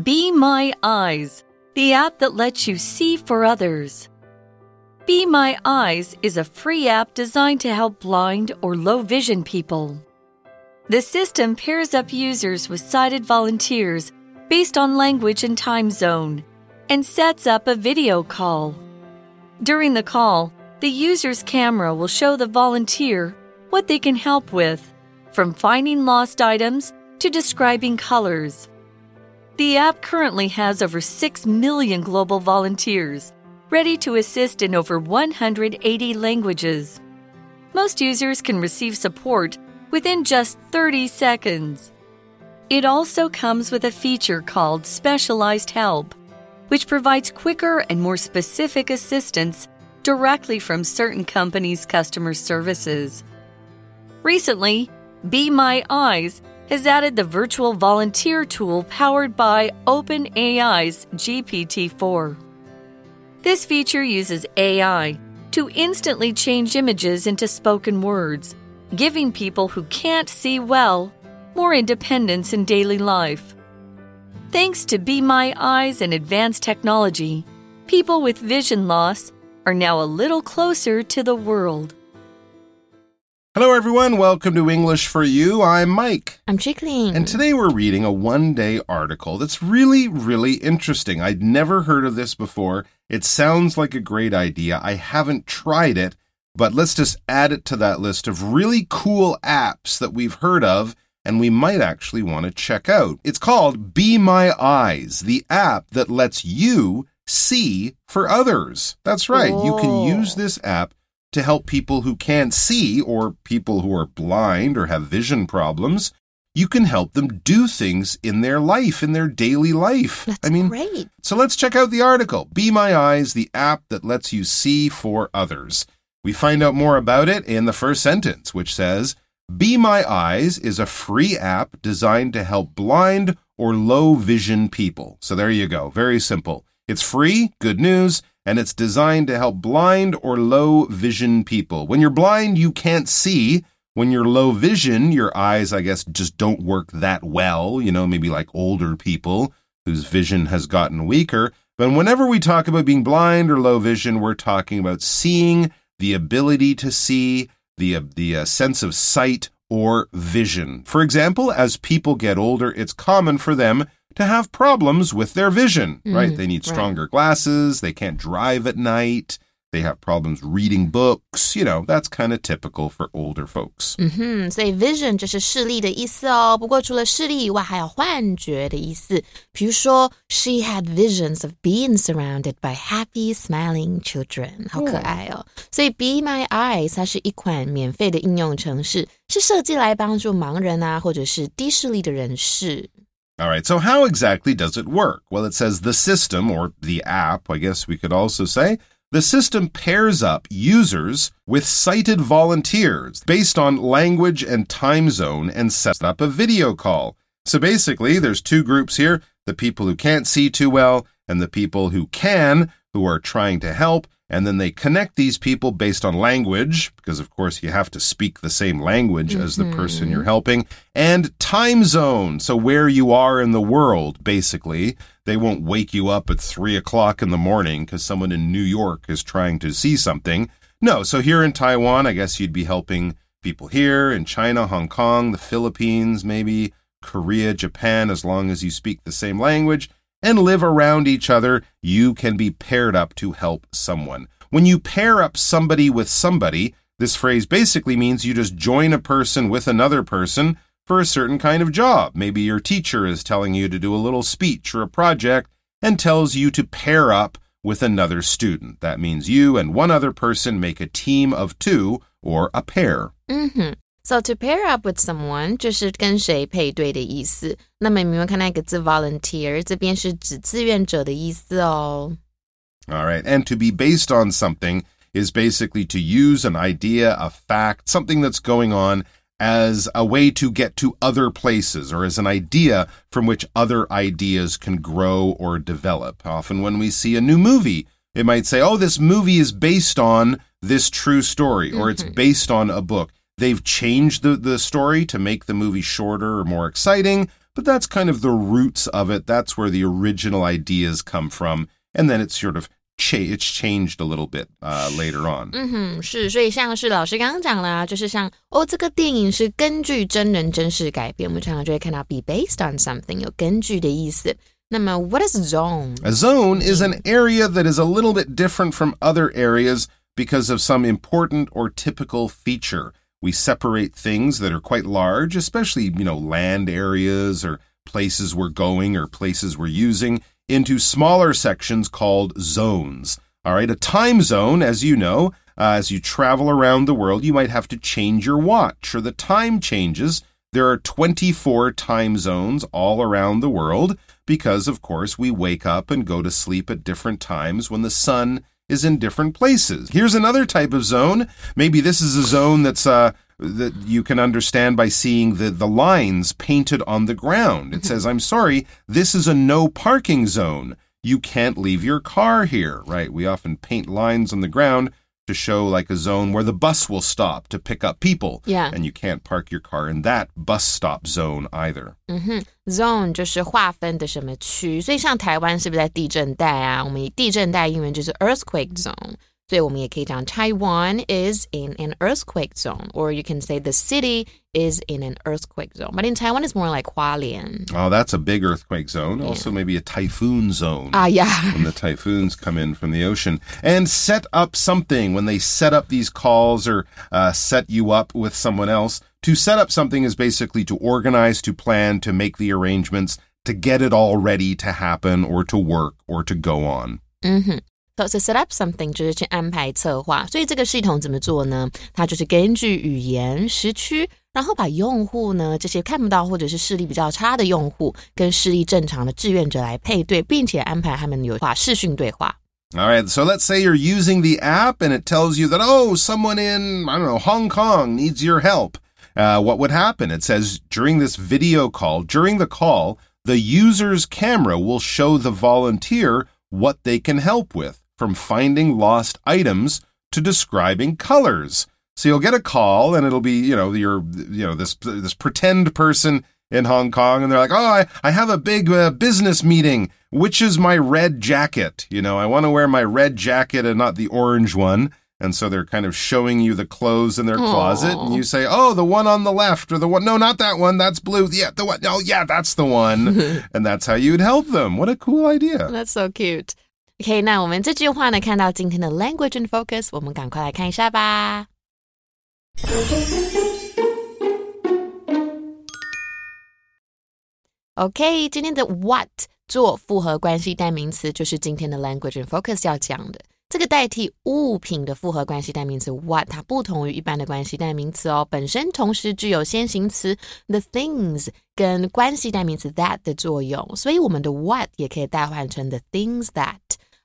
Be My Eyes, the app that lets you see for others. Be My Eyes is a free app designed to help blind or low vision people. The system pairs up users with sighted volunteers based on language and time zone and sets up a video call. During the call, the user's camera will show the volunteer what they can help with, from finding lost items to describing colors. The app currently has over 6 million global volunteers ready to assist in over 180 languages. Most users can receive support within just 30 seconds. It also comes with a feature called Specialized Help, which provides quicker and more specific assistance directly from certain companies' customer services. Recently, Be My Eyes has added the virtual volunteer tool powered by OpenAI's GPT 4. This feature uses AI to instantly change images into spoken words, giving people who can't see well more independence in daily life. Thanks to Be My Eyes and advanced technology, people with vision loss are now a little closer to the world. Hello, everyone. Welcome to English for You. I'm Mike. I'm Chickling. And today we're reading a one day article that's really, really interesting. I'd never heard of this before. It sounds like a great idea. I haven't tried it, but let's just add it to that list of really cool apps that we've heard of and we might actually want to check out. It's called Be My Eyes, the app that lets you see for others. That's right. You can use oh. this app to help people who can't see or people who are blind or have vision problems. You can help them do things in their life, in their daily life. That's I mean, great. so let's check out the article Be My Eyes, the app that lets you see for others. We find out more about it in the first sentence, which says Be My Eyes is a free app designed to help blind or low vision people. So there you go. Very simple. It's free, good news, and it's designed to help blind or low vision people. When you're blind, you can't see. When you're low vision, your eyes, I guess, just don't work that well, you know, maybe like older people whose vision has gotten weaker. But whenever we talk about being blind or low vision, we're talking about seeing, the ability to see, the, the uh, sense of sight or vision. For example, as people get older, it's common for them to have problems with their vision, right? They need right. stronger glasses, they can't drive at night, they have problems reading books, you know, that's kind of typical for older folks. 嗯哼，所以 vision 就是视力的意思哦。不过除了视力以外，还有幻觉的意思。比如说，She had visions of being surrounded by happy, smiling children，好可爱哦。所以 Be My Eyes 它是一款免费的应用程式，是设计来帮助盲人啊，或者是低视力的人士。 All right, so how exactly does it work? Well, it says the system, or the app, I guess we could also say, the system pairs up users with sighted volunteers based on language and time zone and sets up a video call. So basically, there's two groups here the people who can't see too well and the people who can, who are trying to help. And then they connect these people based on language, because of course you have to speak the same language as the person you're mm-hmm. helping, and time zone. So where you are in the world, basically. They won't wake you up at three o'clock in the morning because someone in New York is trying to see something. No, so here in Taiwan, I guess you'd be helping people here in China, Hong Kong, the Philippines, maybe Korea, Japan, as long as you speak the same language and live around each other, you can be paired up to help someone. When you pair up somebody with somebody, this phrase basically means you just join a person with another person for a certain kind of job. Maybe your teacher is telling you to do a little speech or a project and tells you to pair up with another student. That means you and one other person make a team of two or a pair. 嗯哼 ，So to pair up with someone 就是跟谁配对的意思。那么你们看那个字 volunteer，这边是指志愿者的意思哦。 All right. And to be based on something is basically to use an idea, a fact, something that's going on as a way to get to other places or as an idea from which other ideas can grow or develop. Often when we see a new movie, it might say, oh, this movie is based on this true story or it's based on a book. They've changed the, the story to make the movie shorter or more exciting, but that's kind of the roots of it. That's where the original ideas come from. And then it's sort of cha it's changed a little bit uh, later on. 嗯哼，是，所以像是老师刚刚讲啦，就是像哦，这个电影是根据真人真事改编，我们常常就会看到 be based on something 有根据的意思。那么 what is zone? A zone is an area that is a little bit different from other areas because of some important or typical feature. We separate things that are quite large, especially, you know, land areas or places we're going or places we're using, into smaller sections called zones. All right, a time zone, as you know, uh, as you travel around the world, you might have to change your watch or the time changes. There are 24 time zones all around the world because, of course, we wake up and go to sleep at different times when the sun is in different places. Here's another type of zone. Maybe this is a zone that's uh, that you can understand by seeing the, the lines painted on the ground. It says, I'm sorry, this is a no parking zone. You can't leave your car here, right? We often paint lines on the ground to show like a zone where the bus will stop to pick up people. Yeah. And you can't park your car in that bus stop zone either. 嗯哼，zone 就是划分的什么区，所以像台湾是不是在地震带啊？我们以地震带英文就是 earthquake zone。所以我们也可以讲 Taiwan is in an earthquake zone, or you can say the city is in an earthquake zone. But in Taiwan, it's more like Hualien. Oh, that's a big earthquake zone. Also, maybe a typhoon zone. Ah, yeah. when the typhoons come in from the ocean and set up something when they set up these calls or uh, set you up with someone else to set up something is basically to organize to plan to make the arrangements to get it all ready to happen or to work or to go on 嗯哼。So to set up something 就是去安排策划，所以这个系统怎么做呢？它就是根据语言、时区， 然后把用户呢这些看不到或者是视力比较差的用户跟视力正常的志愿者来配对，并且安排他们有话视讯对话。 all right so let's say you're using the app and it tells you that oh someone in i don't know hong kong needs your help uh, what would happen it says during this video call during the call the user's camera will show the volunteer what they can help with from finding lost items to describing colors. So you'll get a call and it'll be, you know, your, you know, this, this pretend person in Hong Kong and they're like, oh, I, I have a big uh, business meeting. Which is my red jacket? You know, I want to wear my red jacket and not the orange one. And so they're kind of showing you the clothes in their closet and you say, oh, the one on the left or the one, no, not that one. That's blue. Yeah, the one. No, yeah, that's the one. and that's how you'd help them. What a cool idea. That's so cute. OK，那我们这句话呢，看到今天的 language and focus，我们赶快来看一下吧。 OK，今天的 what 做复合关系代名词，就是今天的 language and focus 要讲的。这个代替物品的复合关系代名词 what，它不同于一般的关系代名词哦，本身同时具有先行词 the things 跟关系代名词 that 的作用，所以我们的 what 也可以代换成 the things that。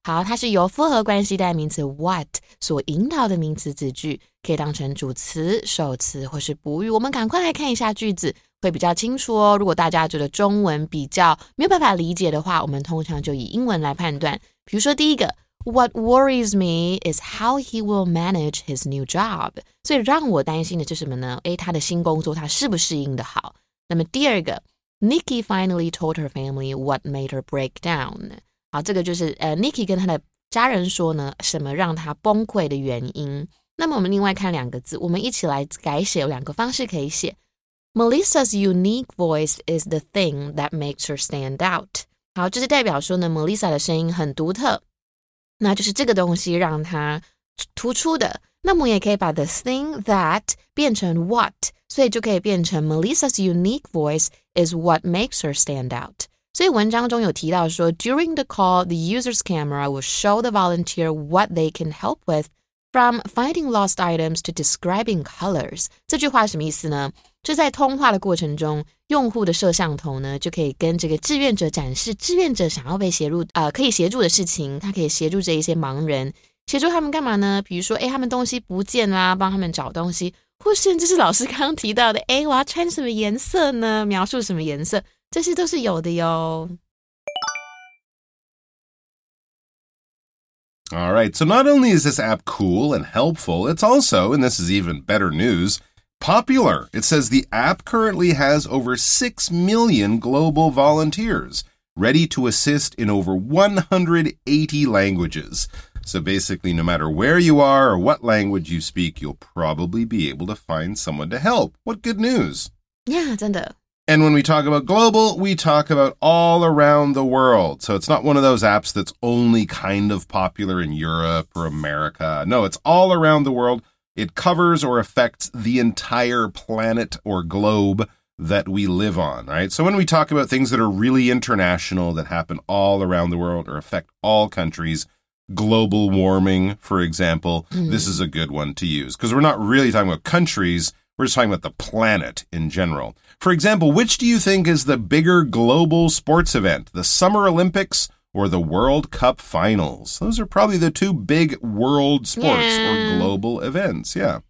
好，它是由复合关系代名词 what 所引导的名词子句，可以当成主词、首词或是补语。我们赶快来看一下句子，会比较清楚哦。如果大家觉得中文比较没有办法理解的话，我们通常就以英文来判断。比如说第一个。What worries me is how he will manage his new job。所以让我担心的是什么呢？诶，他的新工作他适不适应的好？那么第二个，Nikki finally told her family what made her break down。好，这个就是呃，Nikki 跟他的家人说呢，什么让他崩溃的原因。那么我们另外看两个字，我们一起来改写，有两个方式可以写。Melissa's unique voice is the thing that makes her stand out。好，这是代表说呢，Melissa 的声音很独特。那就是这个东西让它突出的。那么也可以把 the thing that 变成 what，所以就可以变成 Melissa's unique voice is what makes her stand out。所以文章中有提到说，during the call, the user's camera will show the volunteer what they can help with. From finding lost items to describing colors，这句话什么意思呢？就在通话的过程中，用户的摄像头呢就可以跟这个志愿者展示志愿者想要被协助呃可以协助的事情，他可以协助这一些盲人，协助他们干嘛呢？比如说，诶，他们东西不见啦，帮他们找东西，或甚至是老师刚刚提到的，诶，我要穿什么颜色呢？描述什么颜色，这些都是有的哟。 All right. So not only is this app cool and helpful, it's also, and this is even better news, Popular. It says the app currently has over 6 million global volunteers ready to assist in over 180 languages. So basically, no matter where you are or what language you speak, you'll probably be able to find someone to help. What good news! Yeah, 真的。 and when we talk about global, we talk about all around the world. So it's not one of those apps that's only kind of popular in Europe or America. No, it's all around the world. It covers or affects the entire planet or globe that we live on, right? So when we talk about things that are really international, that happen all around the world or affect all countries, global warming, for example, mm-hmm. this is a good one to use because we're not really talking about countries. We're just talking about the planet in general. For example, which do you think is the bigger global sports event, the Summer Olympics or the World Cup Finals? Those are probably the two big world sports or Yeah. global events. Yeah.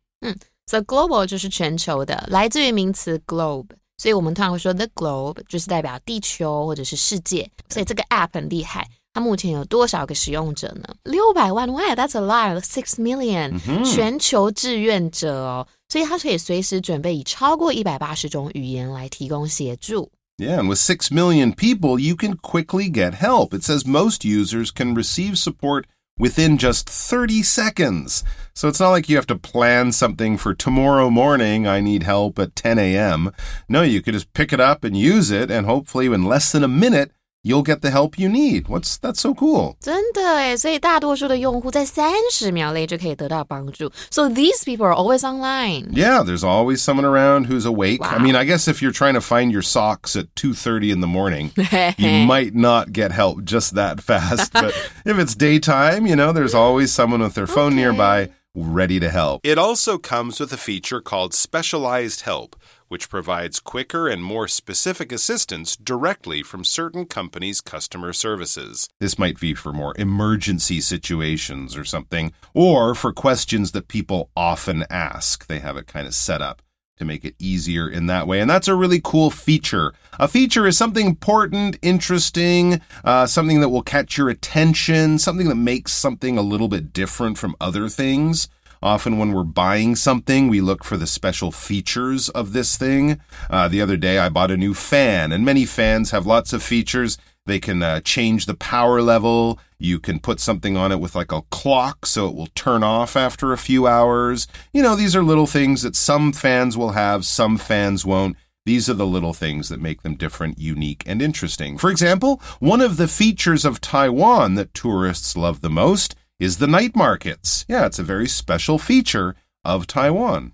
So global 就是全球的，来自于名词 globe，所以我们通常会说 the globe 就是代表地球或者是世界。所以这个 app 很厉害，它目前有多少个使用者呢？六百万哇，That's a lot，six million，、全球志愿者哦， 所以它可以随时准备以超过一百八十种语言来提供协助。 Yeah, and with 6 million people, you can quickly get help. It says most users can receive support within just 30 seconds. So it's not like you have to plan something for tomorrow morning. I need help at 10 a.m. No, you could just pick it up and use it, and hopefully, in less than a minute, you'll get the help you need. What's that's so cool? 真的诶，所以大多数的用户在三十秒内就可以得到帮助。So these people are always online. Yeah, there's always someone around who's awake. I Wow. mean, I guess if you're trying to find your socks at 2:30 in the morning, you might not get help just that fast. But if it's daytime, you know, there's always someone with their phone Okay. nearby ready to help. It also comes with a feature called Specialized Help, which provides quicker and more specific assistance directly from certain companies' customer services. This might be for more emergency situations or something, or for questions that people often ask. They have it kind of set up to make it easier in that way. And that's a really cool feature. A feature is something important, interesting, uh, something that will catch your attention, something that makes something a little bit different from other things. Often, when we're buying something, we look for the special features of this thing. Uh, the other day, I bought a new fan, and many fans have lots of features. They can uh, change the power level. You can put something on it with like a clock so it will turn off after a few hours. You know, these are little things that some fans will have, some fans won't. These are the little things that make them different, unique, and interesting. For example, one of the features of Taiwan that tourists love the most is the night markets. Yeah, it's a very special feature of Taiwan.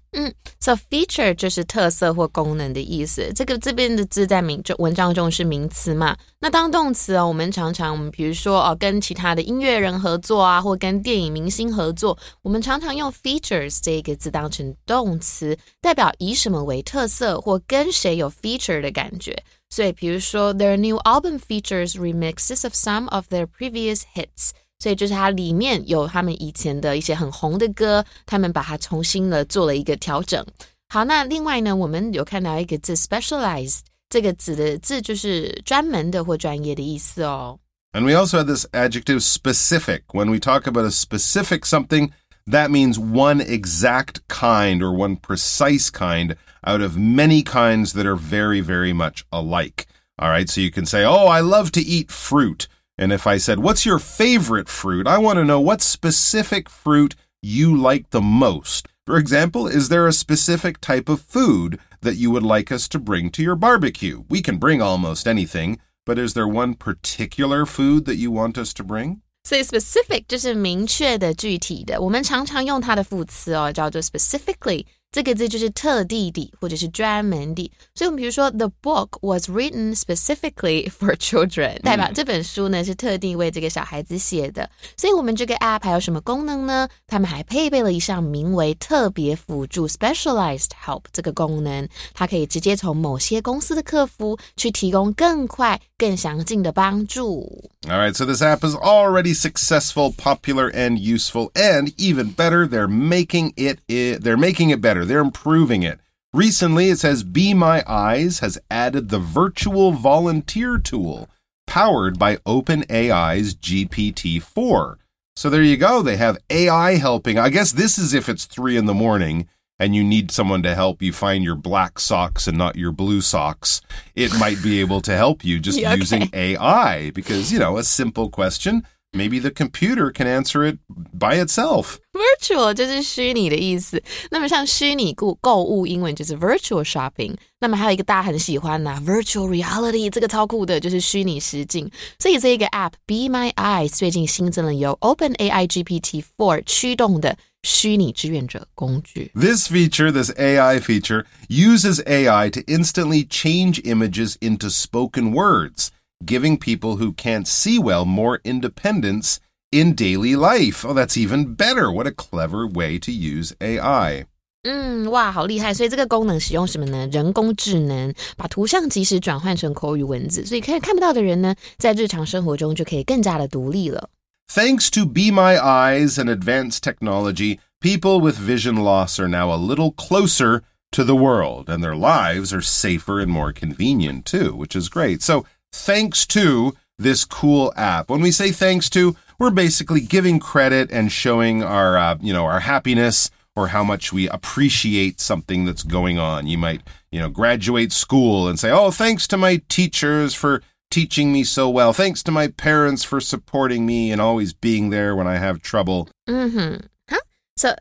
So feature 就是特色或功能的意思。这个这边的字在名就文章中是名词嘛？那当动词哦，我们常常我们比如说哦，跟其他的音乐人合作啊，或跟电影明星合作，我们常常用 features 这个字当成动词，代表以什么为特色，或跟谁有 feature 的感觉。所以比如说，their new album features remixes of some of their previous hits。 所以就是它里面有他们以前的一些很红的歌，他们把它重新的做了一个调整。好，那另外呢，我们有看到一个字 specialized，这个字的字就是专门的或专业的意思哦。 And we also had this adjective specific. When we talk about a specific something, that means one exact kind or one precise kind out of many kinds that are very, very much alike. All right, so you can say, Oh, I love to eat fruit. And if I said, What's your favorite fruit? I want to know what specific fruit you like the most. For example, is there a specific type of food that you would like us to bring to your barbecue? We can bring almost anything, but is there one particular food that you want us to bring? 所以 specific 就是明确的、具体的。我们常常用它的副词哦，叫做 specifically。 这个字就是特地的，或者是专门的。所以，我们比如说，The book was written specifically for children，代表这本书呢是特地为这个小孩子写的。所以，我们这个 app 还有什么功能呢？他们还配备了一项名为特别辅助 （specialized help） 这个功能，它可以直接从某些公司的客服去提供更快、更详尽的帮助。 All right, so this app is already successful, popular, and useful, and even better, they're making it, i they're making it better. They're improving it. Recently, it says Be My Eyes has added the virtual volunteer tool powered by OpenAI's GPT-4. So there you go. They have AI helping. I guess this is if it's three in the morning. and you need someone to help you find your black socks and not your blue socks, it might be able to help you just Yeah, okay. using AI because, you know, a simple question, maybe the computer can answer it by itself. Virtual 就是虚拟的意思。那么像虚拟购购物，英文就是 virtual shopping。那么还有一个大家很喜欢呐、virtual reality，这个超酷的，就是虚拟实境。所以这一个 app Be My Eyes 最近新增了由 OpenAI GPT 4驱动的 虚拟志愿者工具。 This feature, this AI feature, uses AI to instantly change images into spoken words, giving people who can't see well more independence in daily life. Oh, that's even better. What a clever way to use AI. 嗯，哇，好厉害！所以这个功能使用什么呢？人工智能把图像即时转换成口语文字，所以看看不到的人呢，在日常生活中就可以更加的独立了。 Thanks to Be My Eyes and advanced technology, people with vision loss are now a little closer to the world, and their lives are safer and more convenient too, which is great. So, thanks to this cool app. When we say thanks to, we're basically giving credit and showing our, uh, you know, our happiness or how much we appreciate something that's going on. You might, you know, graduate school and say, "Oh, thanks to my teachers for teaching me so well. Thanks to my parents for supporting me and always being there when I have trouble. Mm-hmm. Huh? So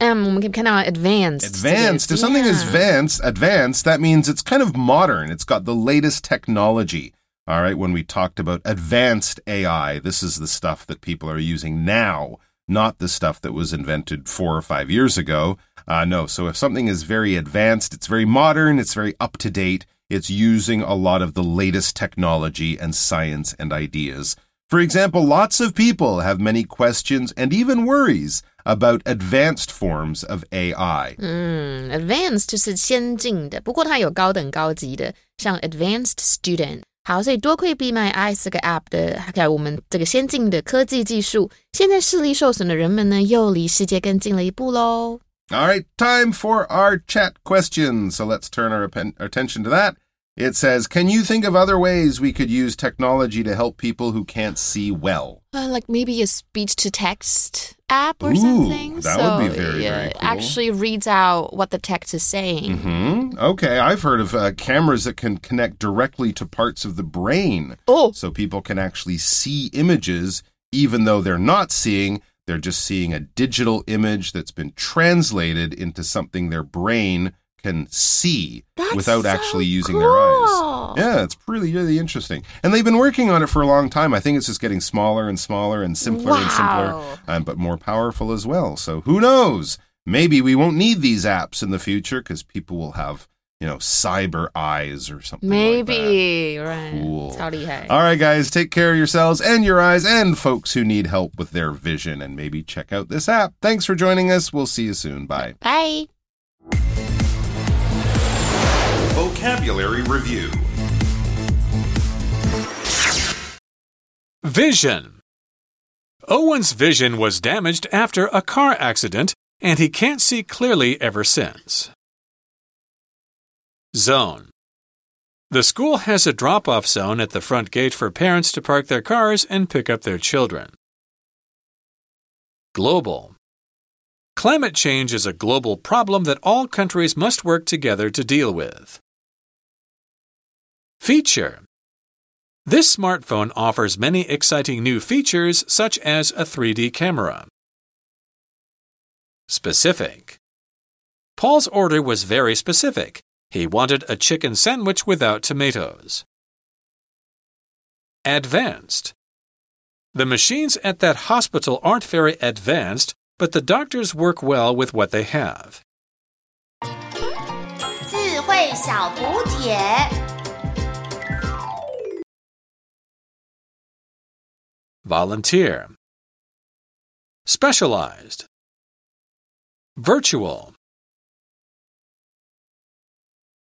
um, we can kind of advanced. Advanced. If something yeah. is advanced, advanced, that means it's kind of modern. It's got the latest technology. All right, when we talked about advanced AI, this is the stuff that people are using now, not the stuff that was invented four or five years ago. Uh, no, so if something is very advanced, it's very modern, it's very up to date, it's using a lot of the latest technology and science and ideas. For example, lots of people have many questions and even worries about advanced forms of AI. 嗯，advanced 就是先进的，不过它有高等高级的，像 advanced student。好，所以多亏 Be My Eyes 这个 app 的，还有我们这个先进的科技技术，现在视力受损的人们呢，又离世界更近了一步喽。 all right, time for our chat questions. So let's turn our attention to that. It says, Can you think of other ways we could use technology to help people who can't see well? Uh, like maybe a speech to text app or Ooh, something. that so would be very, yeah, very cool. actually reads out what the text is saying. Hmm. Okay, I've heard of uh, cameras that can connect directly to parts of the brain, Oh, so people can actually see images even though they're not seeing. They're just seeing a digital image that's been translated into something their brain can see that's without so actually using their eyes. Yeah, it's really, really interesting. And they've been working on it for a long time. I think it's just getting smaller and smaller and simpler and simpler, Wow. um, but more powerful as well. So who knows? Maybe we won't need these apps in the future because people will have, you know, cyber eyes or something. Maybe, like right. Cool. All right, guys, take care of yourselves and your eyes and folks who need help with their vision and maybe check out this app. Thanks for joining us. We'll see you soon. Bye. Bye. Vocabulary Review Vision Owen's vision was damaged after a car accident, and he can't see clearly ever since. Zone. The school has a drop off zone at the front gate for parents to park their cars and pick up their children. Global. Climate change is a global problem that all countries must work together to deal with. Feature. This smartphone offers many exciting new features, such as a 3D camera. Specific. Paul's order was very specific. He wanted a chicken sandwich without tomatoes. Advanced. The machines at that hospital aren't very advanced, but the doctors work well with what they have. 智慧小补帖。 Volunteer. Specialized. Virtual.